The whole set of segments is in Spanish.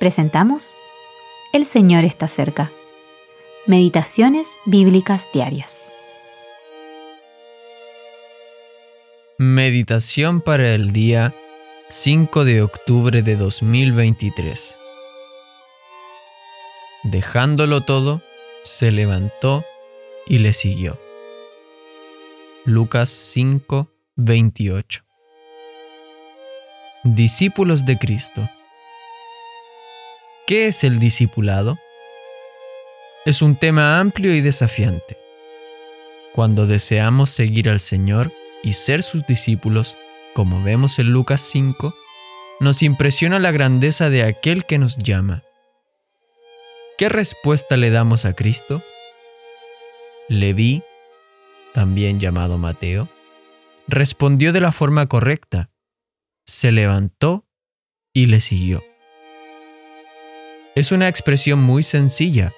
presentamos El Señor está cerca. Meditaciones Bíblicas Diarias. Meditación para el día 5 de octubre de 2023. Dejándolo todo, se levantó y le siguió. Lucas 5, 28. Discípulos de Cristo. ¿Qué es el discipulado? Es un tema amplio y desafiante. Cuando deseamos seguir al Señor y ser sus discípulos, como vemos en Lucas 5, nos impresiona la grandeza de aquel que nos llama. ¿Qué respuesta le damos a Cristo? Leví, también llamado Mateo, respondió de la forma correcta, se levantó y le siguió. Es una expresión muy sencilla,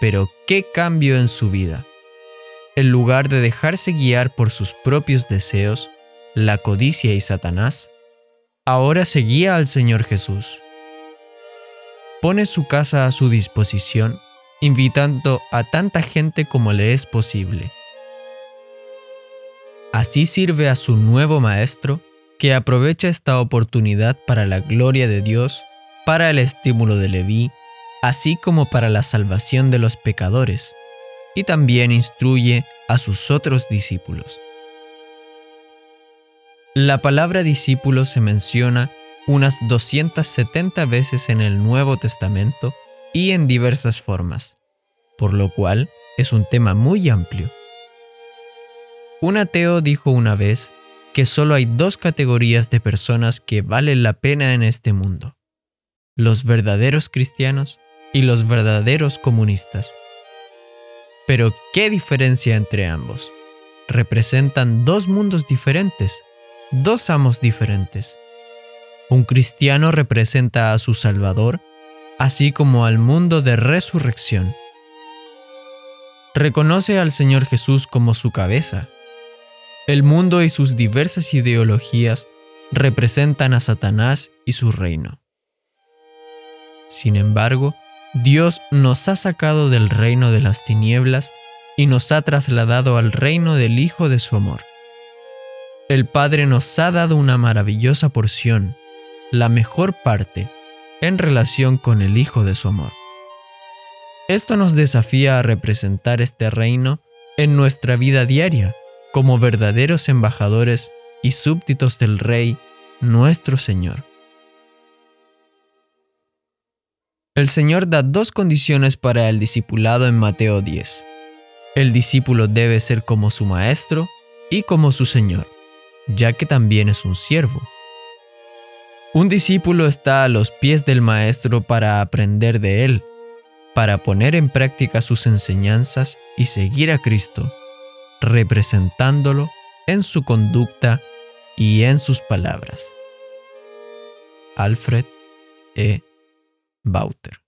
pero qué cambio en su vida. En lugar de dejarse guiar por sus propios deseos, la codicia y Satanás, ahora seguía al Señor Jesús. Pone su casa a su disposición, invitando a tanta gente como le es posible. Así sirve a su nuevo maestro, que aprovecha esta oportunidad para la gloria de Dios para el estímulo de Leví, así como para la salvación de los pecadores, y también instruye a sus otros discípulos. La palabra discípulo se menciona unas 270 veces en el Nuevo Testamento y en diversas formas, por lo cual es un tema muy amplio. Un ateo dijo una vez que solo hay dos categorías de personas que valen la pena en este mundo los verdaderos cristianos y los verdaderos comunistas. Pero, ¿qué diferencia entre ambos? Representan dos mundos diferentes, dos amos diferentes. Un cristiano representa a su Salvador, así como al mundo de resurrección. Reconoce al Señor Jesús como su cabeza. El mundo y sus diversas ideologías representan a Satanás y su reino. Sin embargo, Dios nos ha sacado del reino de las tinieblas y nos ha trasladado al reino del Hijo de su amor. El Padre nos ha dado una maravillosa porción, la mejor parte, en relación con el Hijo de su amor. Esto nos desafía a representar este reino en nuestra vida diaria como verdaderos embajadores y súbditos del Rey, nuestro Señor. El Señor da dos condiciones para el discipulado en Mateo 10. El discípulo debe ser como su maestro y como su Señor, ya que también es un siervo. Un discípulo está a los pies del maestro para aprender de él, para poner en práctica sus enseñanzas y seguir a Cristo, representándolo en su conducta y en sus palabras. Alfred E. Bauter.